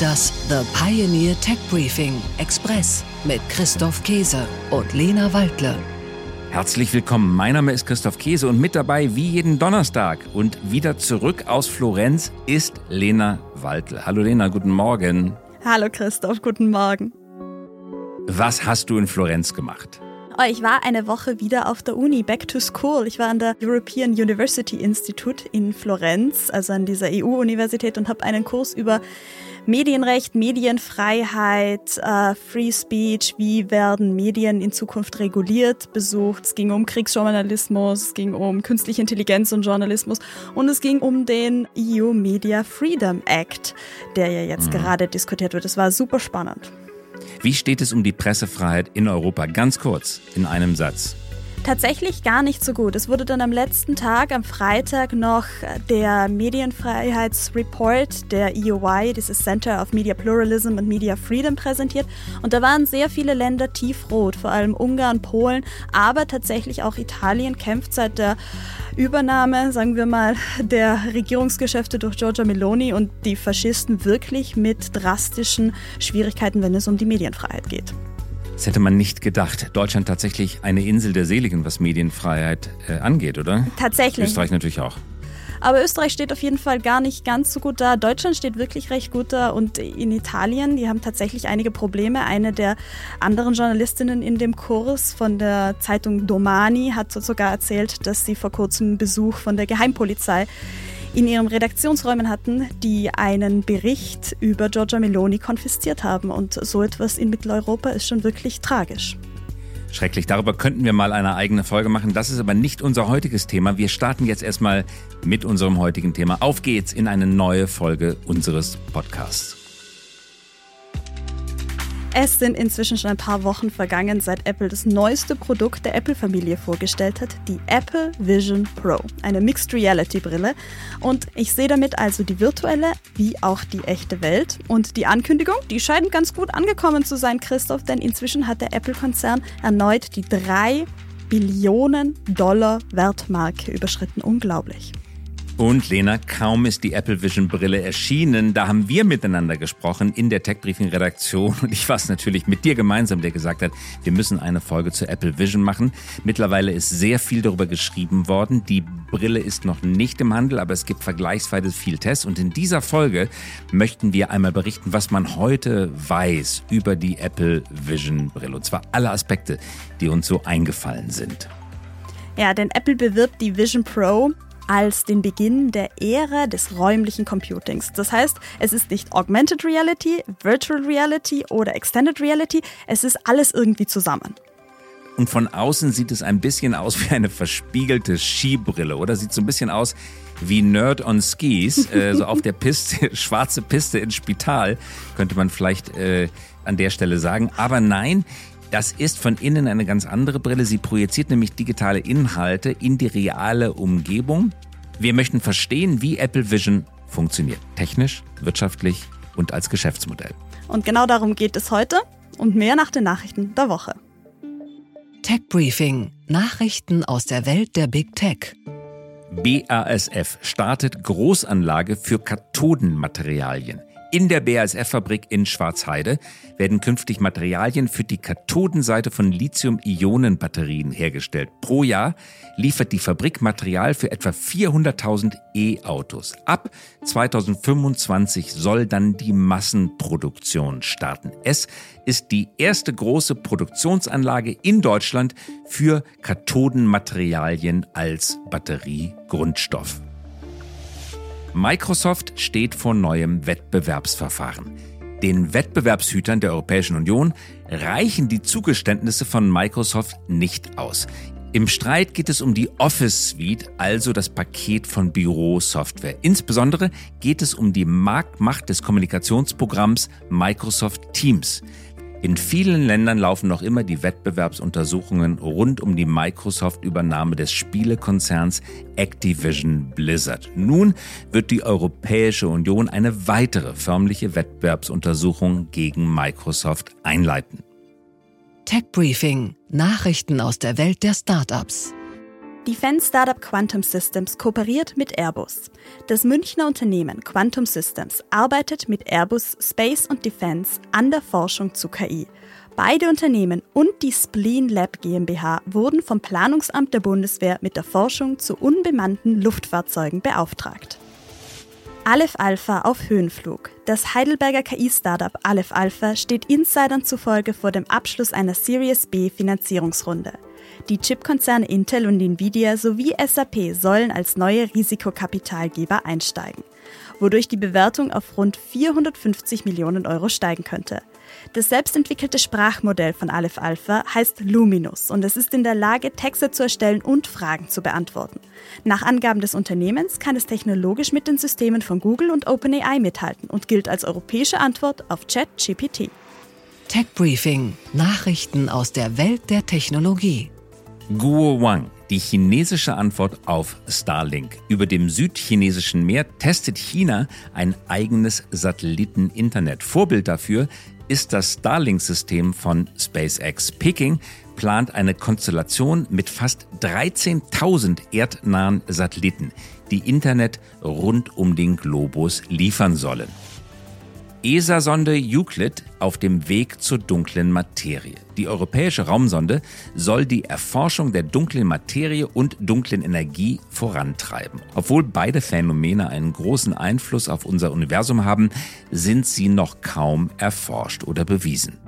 Das The Pioneer Tech Briefing Express mit Christoph Käse und Lena Waldle. Herzlich willkommen. Mein Name ist Christoph Käse und mit dabei wie jeden Donnerstag und wieder zurück aus Florenz ist Lena Waldle. Hallo Lena, guten Morgen. Hallo Christoph, guten Morgen. Was hast du in Florenz gemacht? Oh, ich war eine Woche wieder auf der Uni, back to school. Ich war an der European University Institute in Florenz, also an dieser EU-Universität und habe einen Kurs über Medienrecht, Medienfreiheit, äh, Free Speech, wie werden Medien in Zukunft reguliert, besucht. Es ging um Kriegsjournalismus, es ging um künstliche Intelligenz und Journalismus und es ging um den EU Media Freedom Act, der ja jetzt mhm. gerade diskutiert wird. Es war super spannend. Wie steht es um die Pressefreiheit in Europa? Ganz kurz, in einem Satz. Tatsächlich gar nicht so gut. Es wurde dann am letzten Tag, am Freitag, noch der Medienfreiheitsreport der EOI, dieses Center of Media Pluralism and Media Freedom, präsentiert. Und da waren sehr viele Länder tiefrot, vor allem Ungarn, Polen, aber tatsächlich auch Italien kämpft seit der Übernahme, sagen wir mal, der Regierungsgeschäfte durch Giorgia Meloni und die Faschisten wirklich mit drastischen Schwierigkeiten, wenn es um die Medienfreiheit geht. Das hätte man nicht gedacht. Deutschland tatsächlich eine Insel der Seligen, was Medienfreiheit äh, angeht, oder? Tatsächlich. Österreich natürlich auch. Aber Österreich steht auf jeden Fall gar nicht ganz so gut da. Deutschland steht wirklich recht gut da und in Italien, die haben tatsächlich einige Probleme. Eine der anderen Journalistinnen in dem Kurs von der Zeitung Domani hat sogar erzählt, dass sie vor kurzem Besuch von der Geheimpolizei in ihren Redaktionsräumen hatten, die einen Bericht über Giorgia Meloni konfisziert haben. Und so etwas in Mitteleuropa ist schon wirklich tragisch. Schrecklich, darüber könnten wir mal eine eigene Folge machen. Das ist aber nicht unser heutiges Thema. Wir starten jetzt erstmal mit unserem heutigen Thema. Auf geht's in eine neue Folge unseres Podcasts. Es sind inzwischen schon ein paar Wochen vergangen, seit Apple das neueste Produkt der Apple-Familie vorgestellt hat, die Apple Vision Pro, eine Mixed Reality Brille. Und ich sehe damit also die virtuelle wie auch die echte Welt. Und die Ankündigung, die scheint ganz gut angekommen zu sein, Christoph, denn inzwischen hat der Apple-Konzern erneut die 3 Billionen Dollar Wertmarke überschritten. Unglaublich. Und Lena, kaum ist die Apple Vision Brille erschienen, da haben wir miteinander gesprochen in der Tech Briefing Redaktion und ich war es natürlich mit dir gemeinsam, der gesagt hat, wir müssen eine Folge zur Apple Vision machen. Mittlerweile ist sehr viel darüber geschrieben worden. Die Brille ist noch nicht im Handel, aber es gibt vergleichsweise viel Tests und in dieser Folge möchten wir einmal berichten, was man heute weiß über die Apple Vision Brille und zwar alle Aspekte, die uns so eingefallen sind. Ja, denn Apple bewirbt die Vision Pro als den Beginn der Ära des räumlichen Computings. Das heißt, es ist nicht Augmented Reality, Virtual Reality oder Extended Reality, es ist alles irgendwie zusammen. Und von außen sieht es ein bisschen aus wie eine verspiegelte Skibrille oder sieht so ein bisschen aus wie Nerd on Skis, äh, so auf der Piste, schwarze Piste ins Spital, könnte man vielleicht äh, an der Stelle sagen. Aber nein, das ist von innen eine ganz andere Brille. Sie projiziert nämlich digitale Inhalte in die reale Umgebung. Wir möchten verstehen, wie Apple Vision funktioniert. Technisch, wirtschaftlich und als Geschäftsmodell. Und genau darum geht es heute und mehr nach den Nachrichten der Woche. Tech Briefing. Nachrichten aus der Welt der Big Tech. BASF startet Großanlage für Kathodenmaterialien. In der BASF-Fabrik in Schwarzheide werden künftig Materialien für die Kathodenseite von Lithium-Ionen-Batterien hergestellt. Pro Jahr liefert die Fabrik Material für etwa 400.000 E-Autos. Ab 2025 soll dann die Massenproduktion starten. Es ist die erste große Produktionsanlage in Deutschland für Kathodenmaterialien als Batteriegrundstoff. Microsoft steht vor neuem Wettbewerbsverfahren. Den Wettbewerbshütern der Europäischen Union reichen die Zugeständnisse von Microsoft nicht aus. Im Streit geht es um die Office Suite, also das Paket von Bürosoftware. Insbesondere geht es um die Marktmacht des Kommunikationsprogramms Microsoft Teams. In vielen Ländern laufen noch immer die Wettbewerbsuntersuchungen rund um die Microsoft-Übernahme des Spielekonzerns Activision Blizzard. Nun wird die Europäische Union eine weitere förmliche Wettbewerbsuntersuchung gegen Microsoft einleiten. Tech Briefing: Nachrichten aus der Welt der Startups. Defense Startup Quantum Systems kooperiert mit Airbus. Das Münchner Unternehmen Quantum Systems arbeitet mit Airbus Space und Defense an der Forschung zu KI. Beide Unternehmen und die Spleen Lab GmbH wurden vom Planungsamt der Bundeswehr mit der Forschung zu unbemannten Luftfahrzeugen beauftragt. Aleph Alpha auf Höhenflug. Das Heidelberger KI-Startup Aleph Alpha steht Insidern zufolge vor dem Abschluss einer Series B Finanzierungsrunde. Die Chipkonzerne Intel und Nvidia sowie SAP sollen als neue Risikokapitalgeber einsteigen, wodurch die Bewertung auf rund 450 Millionen Euro steigen könnte. Das selbstentwickelte Sprachmodell von Aleph Alpha heißt Luminous und es ist in der Lage, Texte zu erstellen und Fragen zu beantworten. Nach Angaben des Unternehmens kann es technologisch mit den Systemen von Google und OpenAI mithalten und gilt als europäische Antwort auf ChatGPT. Tech Briefing: Nachrichten aus der Welt der Technologie. Guo Wang, die chinesische Antwort auf Starlink. Über dem südchinesischen Meer testet China ein eigenes Satelliten-Internet. Vorbild dafür ist das Starlink-System von SpaceX. Peking plant eine Konstellation mit fast 13.000 erdnahen Satelliten, die Internet rund um den Globus liefern sollen. ESA-Sonde Euclid auf dem Weg zur dunklen Materie. Die europäische Raumsonde soll die Erforschung der dunklen Materie und dunklen Energie vorantreiben. Obwohl beide Phänomene einen großen Einfluss auf unser Universum haben, sind sie noch kaum erforscht oder bewiesen.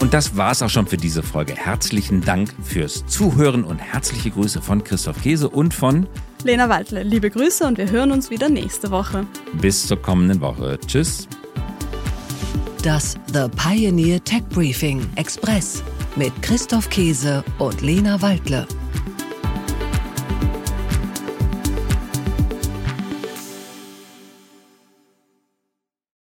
Und das war's auch schon für diese Folge. Herzlichen Dank fürs Zuhören und herzliche Grüße von Christoph Käse und von Lena Waldle. Liebe Grüße und wir hören uns wieder nächste Woche. Bis zur kommenden Woche. Tschüss. Das The Pioneer Tech Briefing Express mit Christoph Käse und Lena Waldle.